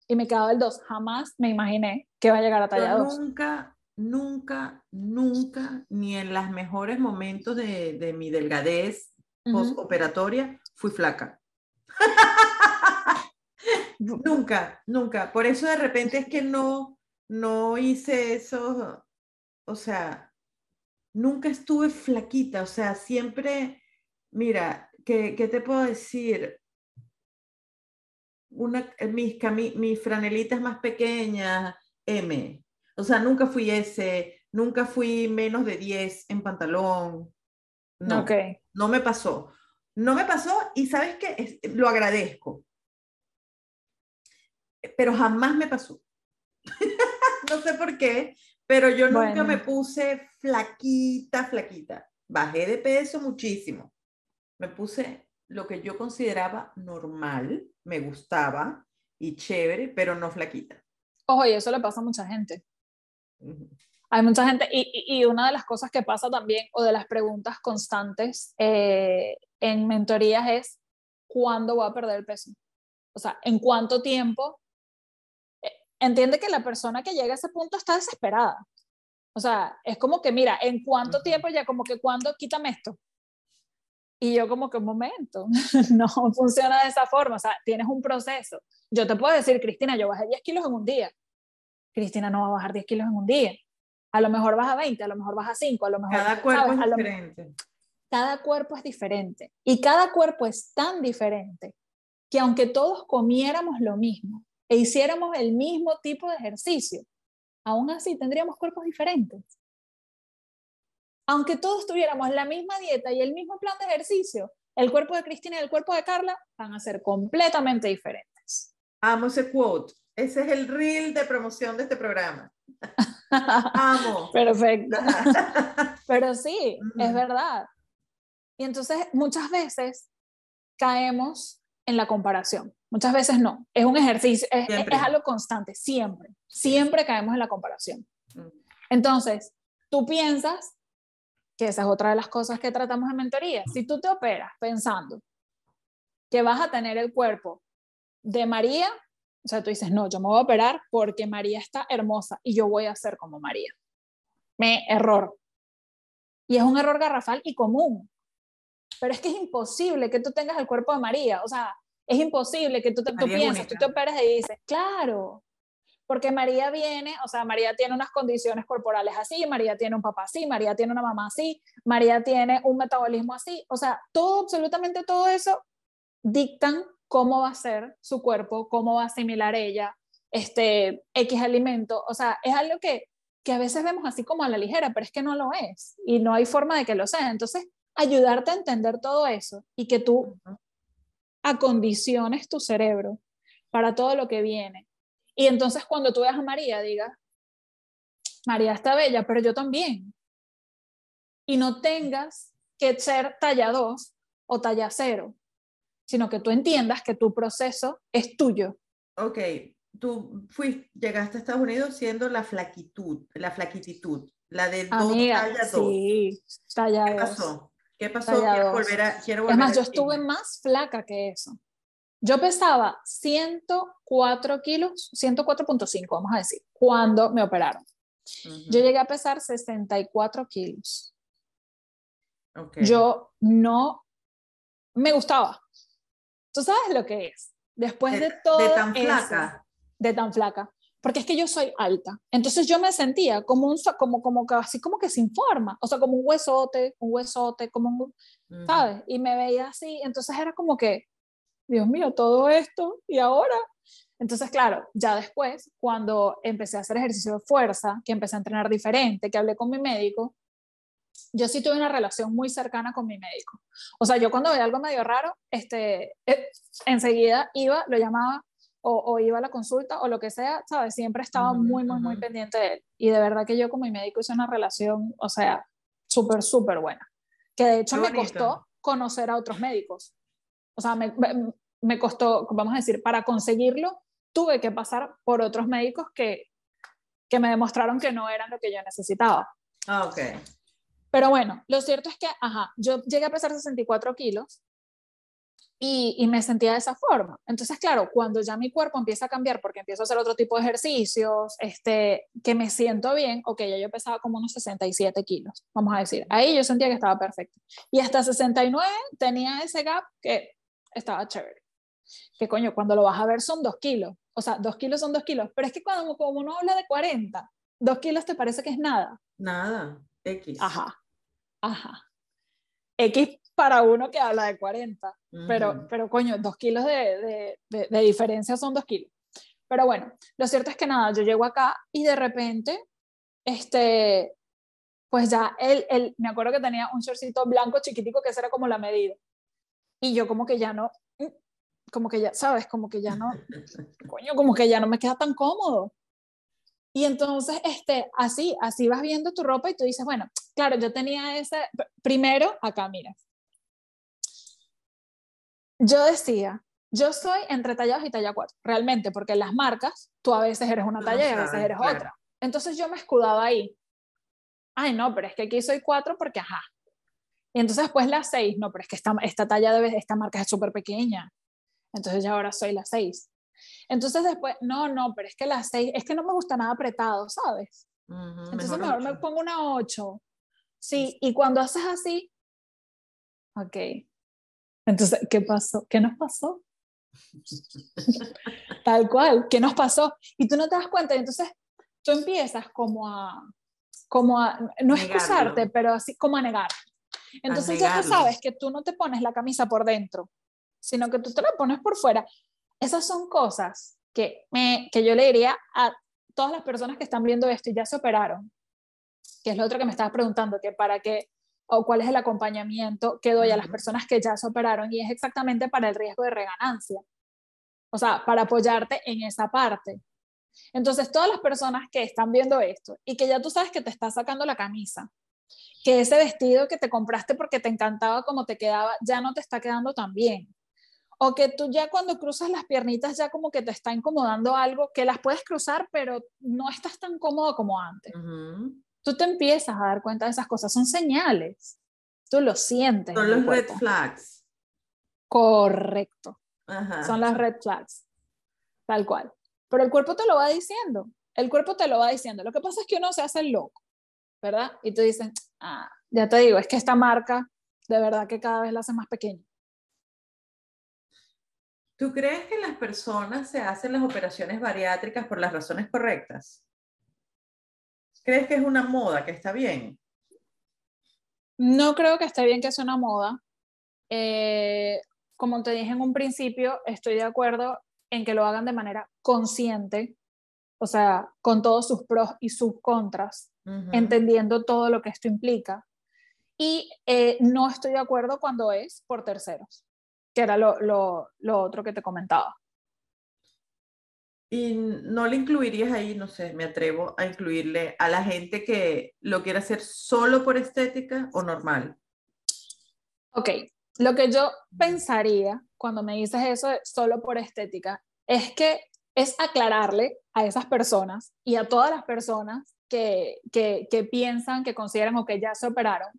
S3: Y me quedaba el 2. Jamás me imaginé que va a llegar a talla
S1: Yo
S3: 2.
S1: nunca, nunca, nunca, ni en los mejores momentos de, de mi delgadez postoperatoria, fui flaca. Nunca, nunca. Por eso de repente es que no, no hice eso. O sea, nunca estuve flaquita. O sea, siempre, mira, ¿qué, qué te puedo decir? Una, eh, mis, cami- mis franelitas más pequeñas, M. O sea, nunca fui S, nunca fui menos de 10 en pantalón. No, no me pasó. No me pasó y sabes que lo agradezco. Pero jamás me pasó. [laughs] no sé por qué, pero yo nunca
S3: Bueno.
S1: me puse flaquita, flaquita. Bajé de peso muchísimo. Me puse lo que yo consideraba normal, me gustaba y chévere, pero no flaquita.
S3: Ojo, y eso le pasa a mucha gente. Hay mucha gente, y, y- y una de las cosas que pasa también, o de las preguntas constantes eh, en mentorías es, ¿cuándo voy a perder el peso? O sea, ¿en cuánto tiempo? Entiende que la persona que llega a ese punto está desesperada. O sea, es como que, mira, ¿en cuánto tiempo ya? Como que, ¿cuándo? Quítame esto. Y yo como que un momento, [laughs] no funciona de esa forma, o sea, tienes un proceso. Yo te puedo decir, Cristina, yo bajé 10 kilos en un día. Cristina no va a bajar 10 kilos en un día. A lo mejor baja 20, a lo mejor baja 5, a lo mejor...
S1: Cada cuerpo
S3: ¿sabes?
S1: es
S3: lo-
S1: diferente.
S3: cada cuerpo es diferente y cada cuerpo es tan diferente que aunque todos comiéramos lo mismo e hiciéramos el mismo tipo de ejercicio, aún así tendríamos cuerpos diferentes. Aunque todos tuviéramos la misma dieta y el mismo plan de ejercicio, el cuerpo de Cristina y el cuerpo de Carla van a ser completamente diferentes.
S1: Amo ese quote. Ese es el reel de promoción de este programa. Amo. [laughs]
S3: Perfecto. [laughs] Pero sí, es verdad. Y entonces muchas veces caemos en la comparación. Muchas veces no. Es un ejercicio, es, es- algo constante, siempre. Siempre caemos en la comparación.
S1: Mm.
S3: Entonces, tú piensas que esa es otra de las cosas que tratamos en mentoría. Si tú te operas pensando que vas a tener el cuerpo de María, o sea, tú dices, no, yo me voy a operar porque María está hermosa y yo voy a ser como María. Me error. Y es un error garrafal y común. Pero es que es imposible que tú tengas el cuerpo de María. O sea, es imposible que tú, te, tú
S1: María es
S3: piensas, tú te operes y dices, claro, porque María viene, o sea, María tiene unas condiciones corporales así, María tiene un papá así, María tiene una mamá así, María tiene un metabolismo así. O sea, todo, absolutamente todo eso dictan cómo va a ser su cuerpo, cómo va a asimilar ella, este X alimento. O sea, es algo que, que a veces vemos así como a la ligera, pero es que no lo es y no hay forma de que lo sea. Entonces, ayudarte a entender todo eso y que tú acondiciones tu cerebro para todo lo que viene. Y entonces cuando tú veas a María, digas, María está bella, pero yo también. Y no tengas que ser talla 2 o talla 0, sino que tú entiendas que tu proceso es tuyo.
S1: Ok, tú fuiste, llegaste a Estados Unidos siendo la flaquitud, la flaquititud, la de dos,
S3: Amiga,
S1: talla dos.
S3: sí, talla
S1: ¿Qué
S3: 2.
S1: pasó? ¿Qué pasó? Quiero volver a, quiero
S3: Es más, yo estuve más flaca que eso. Yo pesaba 104 kilos, 104.5, vamos a decir, cuando me operaron. Yo llegué a pesar 64 kilos. Yo no me gustaba. ¿Tú sabes lo que es? Después de, todo.
S1: De tan flaca.
S3: de tan flaca. Porque es que yo soy alta. Entonces yo me sentía como un, como, como así como que sin forma. O sea, como un huesote, un huesote, como un, ¿sabes? Y me veía así. Entonces era como que, Dios mío, todo esto y ahora. Entonces, claro, ya después, cuando empecé a hacer ejercicio de fuerza, que empecé a entrenar diferente, que hablé con mi médico, yo sí tuve una relación muy cercana con mi médico. O sea, yo cuando veía algo medio raro, este, eh, enseguida iba, lo llamaba o, iba a la consulta o lo que sea, ¿sabes? Siempre estaba muy, muy, muy pendiente de él. Y de verdad que yo con mi médico hice una relación, o sea, súper, súper buena. Que de hecho me costó conocer a otros médicos. O sea, me, me costó, vamos a decir, para conseguirlo, tuve que pasar por otros médicos que, que me demostraron que no eran lo que yo necesitaba.
S1: Ah, ok.
S3: Pero bueno, lo cierto es que, ajá, yo llegué a pesar 64 kilos y, y, me sentía de esa forma. Entonces, claro, cuando ya mi cuerpo empieza a cambiar porque empiezo a hacer otro tipo de ejercicios, este, que me siento bien, ok, ya yo pesaba como unos 67 kilos, vamos a decir. Ahí yo sentía que estaba perfecto. Y hasta 69 tenía ese gap que estaba chévere. Que coño, cuando lo vas a ver son 2 kilos. O sea, 2 kilos son 2 kilos. Pero es que cuando como uno habla de 40, 2 kilos te parece que es nada.
S1: Nada, X.
S3: Ajá. Ajá. X para uno que habla de 40, pero, pero coño, dos kilos de, de, de, diferencia son dos kilos. Pero bueno, lo cierto es que nada, yo llego acá y de repente, este, pues ya él, él, me acuerdo que tenía un shortcito blanco chiquitico que esa era como la medida. Y yo como que ya no, como que ya, ¿sabes? Como que ya no, [laughs] coño, como que ya no me queda tan cómodo. Y entonces, este, así, así vas viendo tu ropa y tú dices, bueno, claro, yo tenía ese, primero, acá, mira. Yo decía, yo soy entre talla 2 y talla 4, realmente, porque en las marcas tú a veces eres una talla y a veces eres otra. Entonces yo me escudaba ahí. Ay, no, pero es que aquí soy 4 porque, ajá. Y entonces después la 6, no, pero es que esta, esta talla de esta marca es súper pequeña. Entonces ya ahora soy la 6. Entonces después, no, no, pero es que las seis, es que no me gusta nada apretado, ¿sabes? Entonces mejor, me pongo una 8. Sí, y cuando haces así, ok. Entonces, ¿qué pasó? ¿Qué nos pasó? Tal cual, ¿qué nos pasó? Y tú no te das cuenta, y entonces tú empiezas como a, como a, no excusarte, pero así como a negar. Entonces ya tú sabes que tú no te pones la camisa por dentro, sino que tú te la pones por fuera. Esas son cosas que, me, que yo le diría a todas las personas que están viendo esto y ya se operaron, que es lo otro que me estabas preguntando, que para qué o cuál es el acompañamiento que doy a las personas que ya se operaron y es exactamente para el riesgo de reganancia. O sea, para apoyarte en esa parte. Entonces, todas las personas que están viendo esto y que ya tú sabes que te está sacando la camisa, que ese vestido que te compraste porque te encantaba como te quedaba, ya no te está quedando tan bien o que tú ya cuando cruzas las piernitas ya como que te está incomodando algo, que las puedes cruzar, pero no estás tan cómodo como antes. Tú te empiezas a dar cuenta de esas cosas, son señales, tú lo sientes.
S1: Son los red flags.
S3: Correcto. Son las red flags, tal cual. Pero el cuerpo te lo va diciendo, el cuerpo te lo va diciendo. Lo que pasa es que uno se hace el loco, ¿verdad? Y tú dices, ah, ya te digo, es que esta marca de verdad que cada vez la hace más pequeña.
S1: ¿Tú crees que las personas se hacen las operaciones bariátricas por las razones correctas? ¿Crees que es una moda, que está bien?
S3: No creo que esté bien que sea una moda. Eh, como te dije en un principio, estoy de acuerdo en que lo hagan de manera consciente, o sea, con todos sus pros y sus contras, entendiendo todo lo que esto implica. Y eh, no estoy de acuerdo cuando es por terceros que era lo, lo, lo otro que te comentaba.
S1: ¿Y no le incluirías ahí, no sé, me atrevo a incluirle a la gente que lo quiere hacer solo por estética o normal?
S3: Ok, lo que yo pensaría cuando me dices eso de solo por estética es que es aclararle a esas personas y a todas las personas que, que, que piensan, que consideran o que ya se operaron,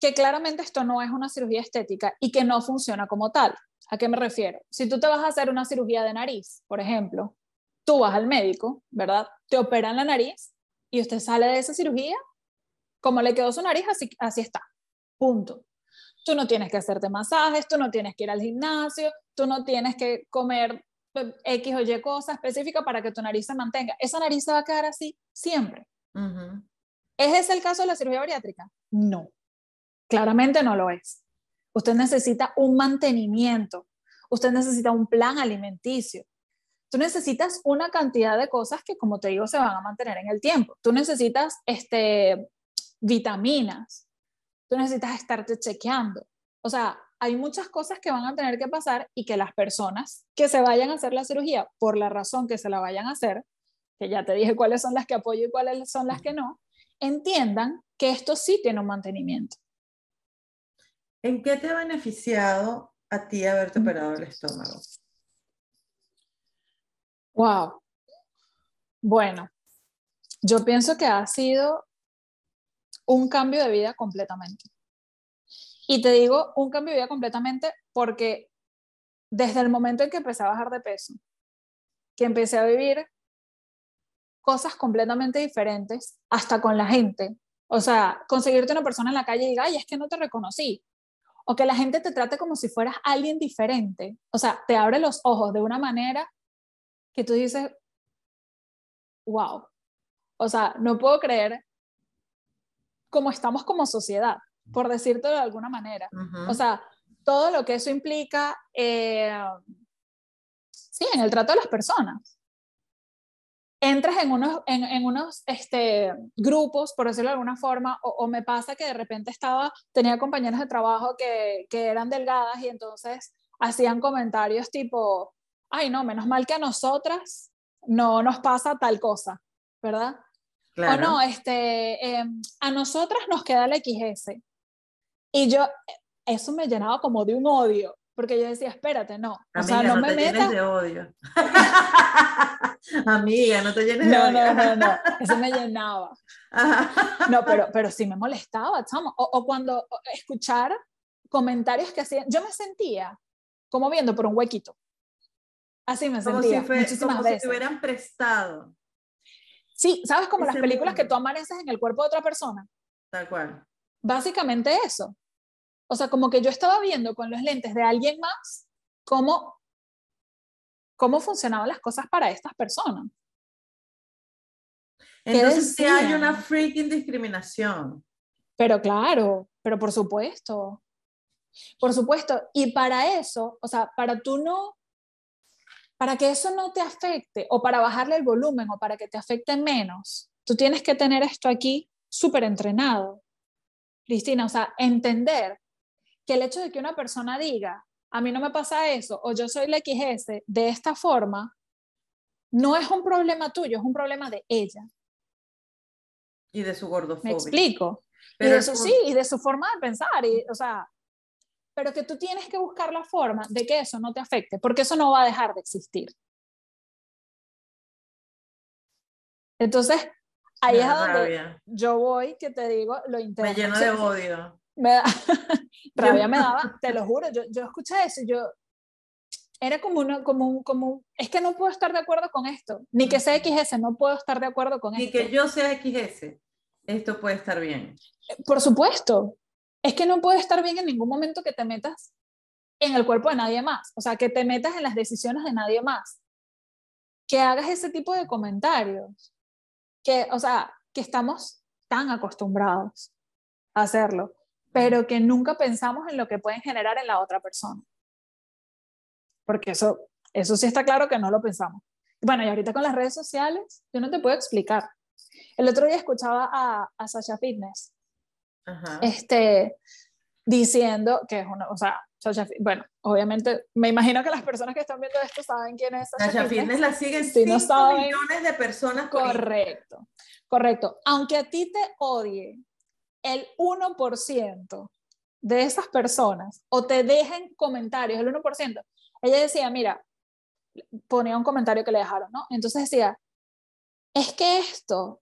S3: que claramente esto no es una cirugía estética y que no funciona como tal. ¿A qué me refiero? Si tú te vas a hacer una cirugía de nariz, por ejemplo, tú vas al médico, ¿verdad? Te operan la nariz y usted sale de esa cirugía como le quedó su nariz, así, así está. Punto. tú no tienes que hacerte masajes, tú no tienes que ir al gimnasio, tú no tienes que comer eh, X o Y cosa específica para que tu nariz se mantenga. Esa nariz se va a quedar así siempre. ¿Es ese el caso de la cirugía bariátrica? No, claramente no lo es. Usted necesita un mantenimiento, usted necesita un plan alimenticio, tú necesitas una cantidad de cosas que, como te digo, se van a mantener en el tiempo. Tú necesitas este, vitaminas, tú necesitas estarte chequeando. O sea, hay muchas cosas que van a tener que pasar y que las personas que se vayan a hacer la cirugía, por la razón que se la vayan a hacer, que ya te dije cuáles son las que apoyo y cuáles son las que no, entiendan que esto sí tiene un mantenimiento.
S1: ¿En qué te ha beneficiado a ti haberte operado el estómago?
S3: Wow. Bueno, yo pienso que ha sido un cambio de vida completamente. Y te digo un cambio de vida completamente porque desde el momento en que empecé a bajar de peso, que empecé a vivir cosas completamente diferentes, hasta con la gente. O sea, conseguirte una persona en la calle y diga, ay, es que no te reconocí. O que la gente te trate como si fueras alguien diferente. O sea, te abre los ojos de una manera que tú dices, wow, o sea, no puedo creer cómo estamos como sociedad, por decirte de alguna manera. O sea, todo lo que eso implica, eh, sí, en el trato de las personas. Entras en unos, en, unos este, grupos, por decirlo de alguna forma, o, o, me pasa que de repente estaba, tenía compañeras de trabajo que, que eran delgadas y entonces hacían comentarios tipo, ay, no, menos mal que a nosotras no nos pasa tal cosa, ¿verdad? O no, este, em, a nosotras nos queda la XS. Y yo, eso me llenaba como de un odio, porque yo decía, espérate, no, o sea, no, me metas.
S1: de odio. [laughs] Amiga, no te llenes de
S3: odio. No, no, no, eso me llenaba. no, pero, pero sí me molestaba, chamo. O, o cuando escuchar comentarios que hacían, yo me sentía como viendo por un huequito. Así me sentía muchísimas
S1: como
S3: veces.
S1: si te hubieran prestado.
S3: Sí, ¿sabes? Como las películas que tú amaneces en el cuerpo de otra persona.
S1: Tal cual.
S3: Básicamente eso. O sea, como que yo estaba viendo con los lentes de alguien más cómo, cómo funcionaban las cosas para estas personas.
S1: Entonces sí hay una freaking discriminación.
S3: Pero claro, pero por supuesto. Por supuesto. Y para eso, o sea, para tú no para que eso no te afecte o para bajarle el volumen o para que te afecte menos, tú tienes que tener esto aquí súper entrenado. Cristina, o sea, entender que el hecho de que una persona diga, a mí no me pasa eso, o yo soy la XS de esta forma, no es un problema tuyo, es un problema de ella.
S1: Y de su gordofobia.
S3: Me explico. y de eso sí, y de su forma de pensar. Y, o sea, pero que tú tienes que buscar la forma de que eso no te afecte, porque eso no va a dejar de existir. Entonces, ahí es donde yo voy, que te digo, lo intento.
S1: Me lleno de odio.
S3: Me da, [laughs] rabia me daba, te lo juro, yo, yo escuché eso yo, era como uno, como un, como es que no puedo estar de acuerdo con esto, ni que sea XS, no puedo estar de acuerdo con esto.
S1: Ni que yo sea XS, esto puede estar bien.
S3: Por supuesto, es que no puede estar bien en ningún momento que te metas en el cuerpo de nadie más, o sea, que te metas en las decisiones de nadie más, que hagas ese tipo de comentarios, que, o sea, que estamos tan acostumbrados a hacerlo, pero que nunca pensamos en lo que pueden generar en la otra persona. Porque eso, eso sí está claro que no lo pensamos. Bueno, y ahorita con las redes sociales, yo no te puedo explicar. El otro día escuchaba a, a Sasha Fitness este, diciendo que es una, o sea, bueno, obviamente, me imagino que las personas que están viendo esto saben quién es
S1: Sasha, Fitness. la siguen 5 millones de personas.
S3: Correcto, correcto. Aunque a ti te odie el 1% de esas personas o te dejen comentarios, el 1%, ella decía, mira, ponía un comentario que le dejaron, ¿no? Entonces decía, es que esto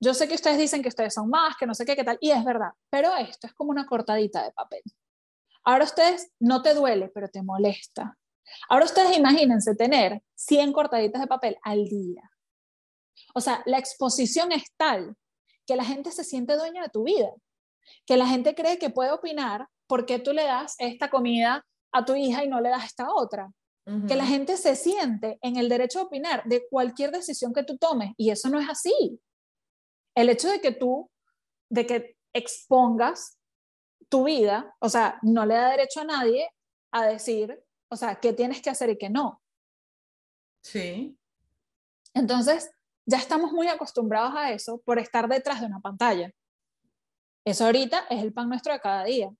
S3: yo sé que ustedes dicen que ustedes son más, que no sé qué, qué tal, y es verdad, pero esto es como una cortadita de papel. Ahora ustedes no te duele, pero te molesta. Ahora ustedes imagínense tener 100 cortaditas de papel al día. O sea, la exposición es tal que la gente se siente dueña de tu vida, que la gente cree que puede opinar ¿por qué tú le das esta comida a tu hija y no le das esta otra? Que la gente se siente en el derecho a opinar de cualquier decisión que tú tomes y eso no es así. El hecho de que tú, de que expongas tu vida, o sea, no le da derecho a nadie a decir, o sea, qué tienes que hacer y qué no.
S1: Sí.
S3: Entonces, ya estamos muy acostumbrados a eso por estar detrás de una pantalla. Eso ahorita es el pan nuestro de cada día.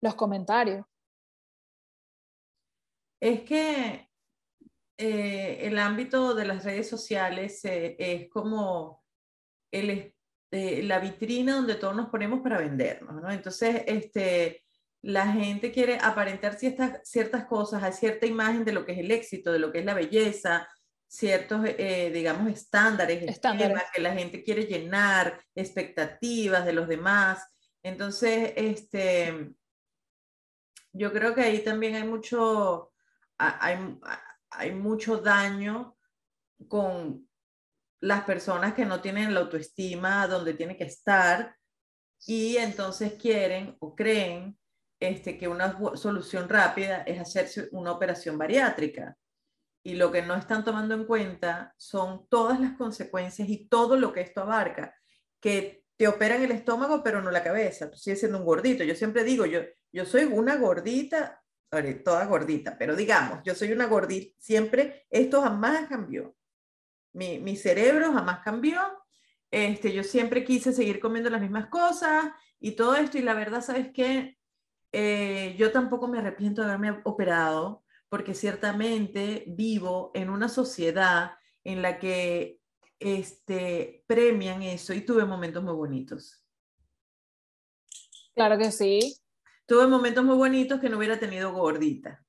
S3: Los comentarios.
S1: Es que eh, el ámbito de las redes sociales eh, es como eh, la vitrina donde todos nos ponemos para vendernos, ¿no? Entonces, este, la gente quiere aparentar ciertas, ciertas cosas, hay cierta imagen de lo que es el éxito, de lo que es la belleza, ciertos, eh, digamos, estándares, estándares. que la gente quiere llenar, expectativas de los demás. Entonces, este, yo creo que ahí también hay mucho, hay, hay mucho daño con las personas que no tienen la autoestima donde tiene que estar y entonces quieren o creen este, que una solución rápida es hacerse una operación bariátrica. Y lo que no están tomando en cuenta son todas las consecuencias y todo lo que esto abarca, que te operan el estómago pero no la cabeza, tú sigues siendo un gordito. Yo siempre digo, yo, yo soy una gordita, toda gordita, pero digamos, yo soy una gordita, siempre esto jamás cambió. Mi, mi cerebro jamás cambió. Este, yo siempre quise seguir comiendo las mismas cosas y todo esto y la verdad, ¿sabes qué? Eh, yo tampoco me arrepiento de haberme operado porque ciertamente vivo en una sociedad en la que este, premian eso y tuve momentos muy bonitos.
S3: Claro que sí.
S1: Tuve momentos muy bonitos que no hubiera tenido gordita.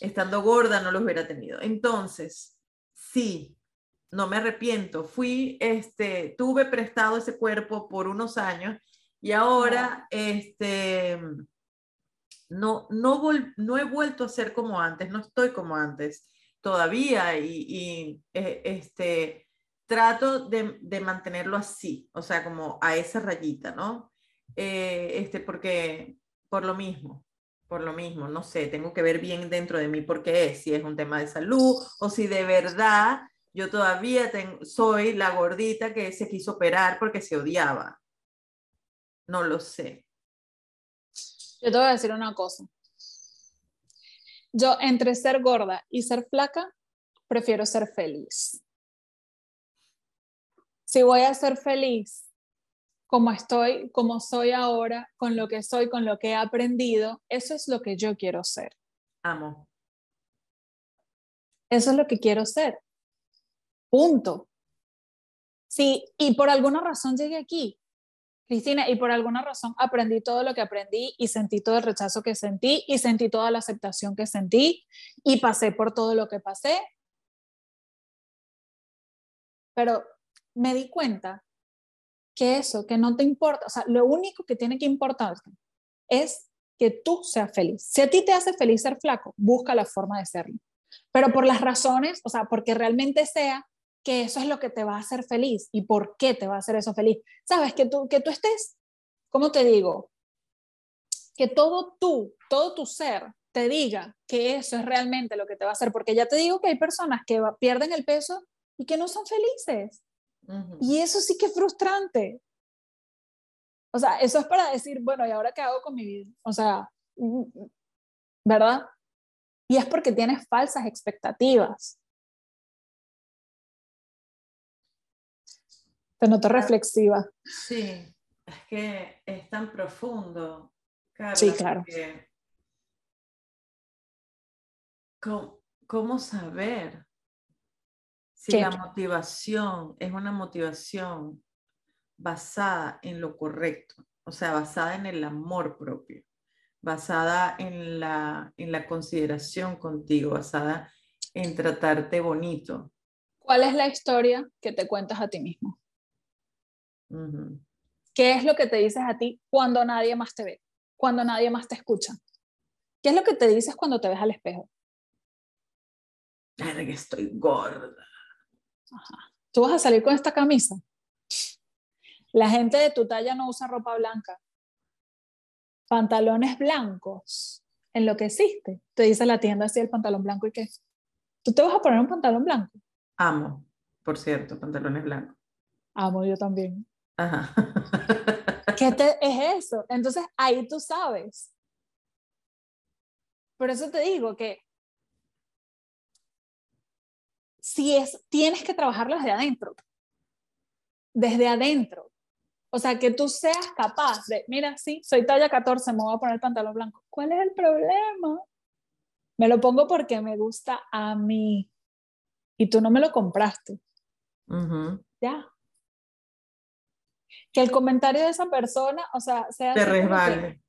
S1: Estando gorda no los hubiera tenido. Entonces, sí, no me arrepiento. Fui, este, tuve prestado ese cuerpo por unos años y ahora, este, no, no, no he vuelto a ser como antes, no estoy como antes todavía y, eh, este, trato de, mantenerlo así, o sea, como a esa rayita, ¿no? Eh, este, porque por lo mismo, por lo mismo, no sé, tengo que ver bien dentro de mí por qué es, si es un tema de salud o si de verdad yo todavía soy la gordita que se quiso operar porque se odiaba. No lo sé.
S3: Yo te voy a decir una cosa. Yo entre ser gorda y ser flaca, prefiero ser feliz. Si voy a ser feliz como estoy, como soy ahora, con lo que soy, con lo que he aprendido, eso es lo que yo quiero ser.
S1: Amo.
S3: Eso es lo que quiero ser. Punto. Sí, y por alguna razón llegué aquí. Cristina, y por alguna razón aprendí todo lo que aprendí y sentí todo el rechazo que sentí y sentí toda la aceptación que sentí y pasé por todo lo que pasé. Pero me di cuenta que eso, que no te importa, o sea, lo único que tiene que importarte es que tú seas feliz. Si a ti te hace feliz ser flaco, busca la forma de serlo. Pero por las razones, o sea, porque realmente sea que eso es lo que te va a hacer feliz y por qué te va a hacer eso feliz. Sabes, que tú, que tú estés, ¿cómo te digo? Que todo tú, todo tu ser te diga que eso es realmente lo que te va a hacer, porque ya te digo que hay personas que pierden el peso y que no son felices. Y eso sí que es frustrante. O sea, eso es para decir, bueno, ¿y ahora qué hago con mi vida? O sea, ¿verdad? Y es porque tienes falsas expectativas. Te noto reflexiva.
S1: Sí, es que es tan profundo.
S3: sí, claro.
S1: ¿cómo, saber si la motivación es una motivación basada en lo correcto? O sea, basada en el amor propio, basada en la, en la consideración contigo, basada en tratarte bonito.
S3: ¿Cuál es la historia que te cuentas a ti mismo? ¿Qué es lo que te dices a ti cuando nadie más te ve? Cuando nadie más te escucha. ¿Qué es lo que te dices cuando te ves al espejo?
S1: Ay, que estoy gorda.
S3: Tú vas a salir con esta camisa. La gente de tu talla no usa ropa blanca. pantalones blancos, en lo que existe. Te dice la tienda así el pantalón blanco y qué. ¿Tú te vas a poner un pantalón blanco?
S1: Amo, por cierto, pantalones blancos.
S3: Amo yo también. Ajá. ¿Qué te, es eso? Entonces ahí tú sabes. Por eso te digo que si es, tienes que trabajarlo desde adentro. Desde adentro. O sea, que tú seas capaz de, mira, sí, soy talla 14, me voy a poner pantalón blanco. ¿Cuál es el problema? Me lo pongo porque me gusta a mí. Y tú no me lo compraste. Ya. Que el comentario de esa persona, o sea, sea...
S1: Te resbale.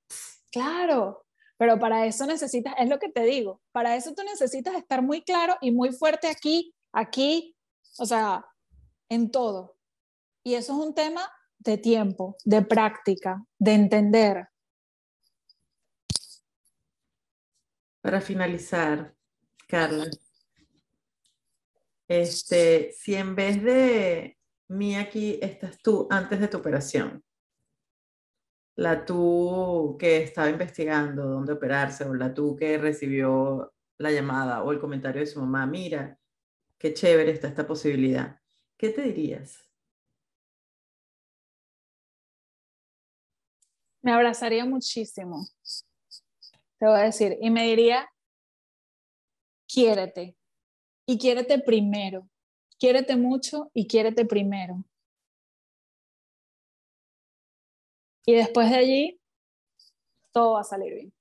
S3: claro, pero para eso necesitas, es lo que te digo, para eso tú necesitas estar muy claro y muy fuerte aquí, aquí, o sea, en todo. Y eso es un tema de tiempo, de práctica, de entender.
S1: Para finalizar, Carla, este, si en vez de mí aquí estás tú antes de tu operación, la tú que estaba investigando dónde operarse o la tú que recibió la llamada o el comentario de su mamá, mira, qué chévere está esta posibilidad, ¿qué te dirías?
S3: Me abrazaría muchísimo, te voy a decir, y me diría, quiérete, y quiérete primero, quiérete mucho y quiérete primero. Y después de allí, todo va a salir bien.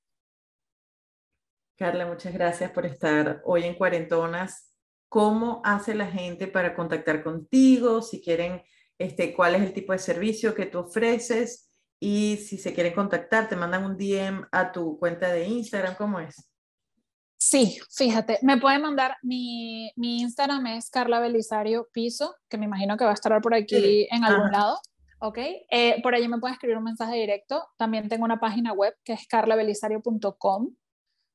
S1: Carla, muchas gracias por estar hoy en Cuarentonas. ¿Cómo hace la gente para contactar contigo? Si quieren, este, ¿cuál es el tipo de servicio que tú ofreces? Y si se quieren contactar, te mandan un DM a tu cuenta de Instagram, ¿cómo es?
S3: Sí, fíjate, me pueden mandar, mi, mi Instagram es Carla Belisario Piso, que me imagino que va a estar por aquí en algún lado, ¿ok? Eh, por allí me pueden escribir un mensaje directo. También tengo una página web que es carlabelisario.com.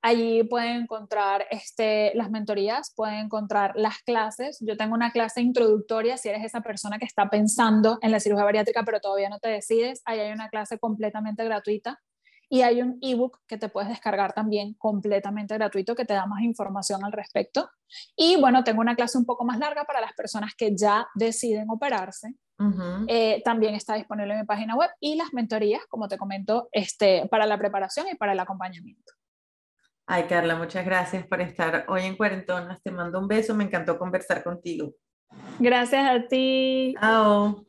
S3: Allí pueden encontrar este, las mentorías, pueden encontrar las clases. Yo tengo una clase introductoria si eres esa persona que está pensando en la cirugía bariátrica pero todavía no te decides. Ahí hay una clase completamente gratuita y hay un ebook que te puedes descargar también completamente gratuito que te da más información al respecto. Y bueno, tengo una clase un poco más larga para las personas que ya deciden operarse. Eh, también está disponible en mi página web y las mentorías, como te comento, este, para la preparación y para el acompañamiento.
S1: Ay, Carla, muchas gracias por estar hoy en Cuarentonas. Te mando un beso, me encantó conversar contigo.
S3: Gracias a ti.
S1: Chao.